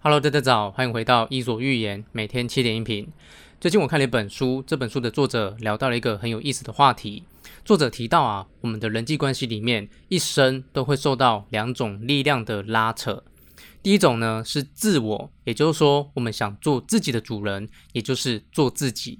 Hello，大家早，欢迎回到伊索寓言，每天七点音频。最近我看了一本书，这本书的作者聊到了一个很有意思的话题。作者提到啊，我们的人际关系里面，一生都会受到两种力量的拉扯。第一种呢是自我，也就是说，我们想做自己的主人，也就是做自己。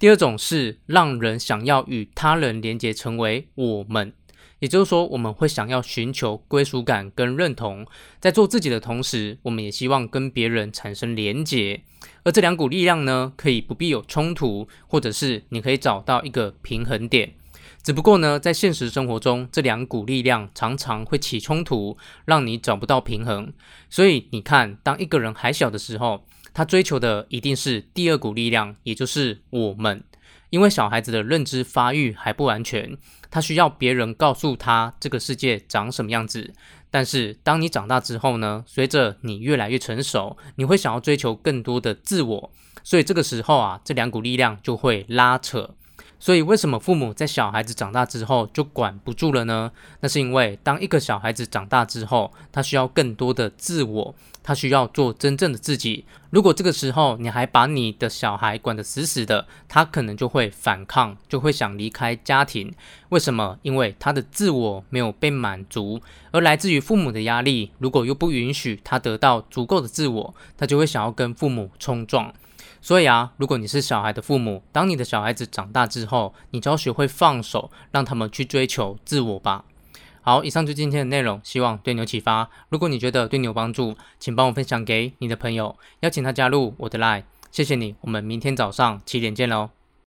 第二种是让人想要与他人连接，成为我们。也就是说，我们会想要寻求归属感跟认同，在做自己的同时，我们也希望跟别人产生连结。而这两股力量呢，可以不必有冲突，或者是你可以找到一个平衡点。只不过呢，在现实生活中，这两股力量常常会起冲突，让你找不到平衡。所以你看，当一个人还小的时候，他追求的一定是第二股力量，也就是我们。因为小孩子的认知发育还不完全，他需要别人告诉他这个世界长什么样子。但是当你长大之后呢，随着你越来越成熟，你会想要追求更多的自我，所以这个时候啊，这两股力量就会拉扯。所以为什么父母在小孩子长大之后就管不住了呢？那是因为当一个小孩子长大之后，他需要更多的自我。他需要做真正的自己。如果这个时候你还把你的小孩管得死死的，他可能就会反抗，就会想离开家庭。为什么？因为他的自我没有被满足，而来自于父母的压力，如果又不允许他得到足够的自我，他就会想要跟父母冲撞。所以啊，如果你是小孩的父母，当你的小孩子长大之后，你就要学会放手，让他们去追求自我吧。好，以上就今天的内容，希望对你有启发。如果你觉得对你有帮助，请帮我分享给你的朋友，邀请他加入我的 Line。谢谢你，我们明天早上七点见喽。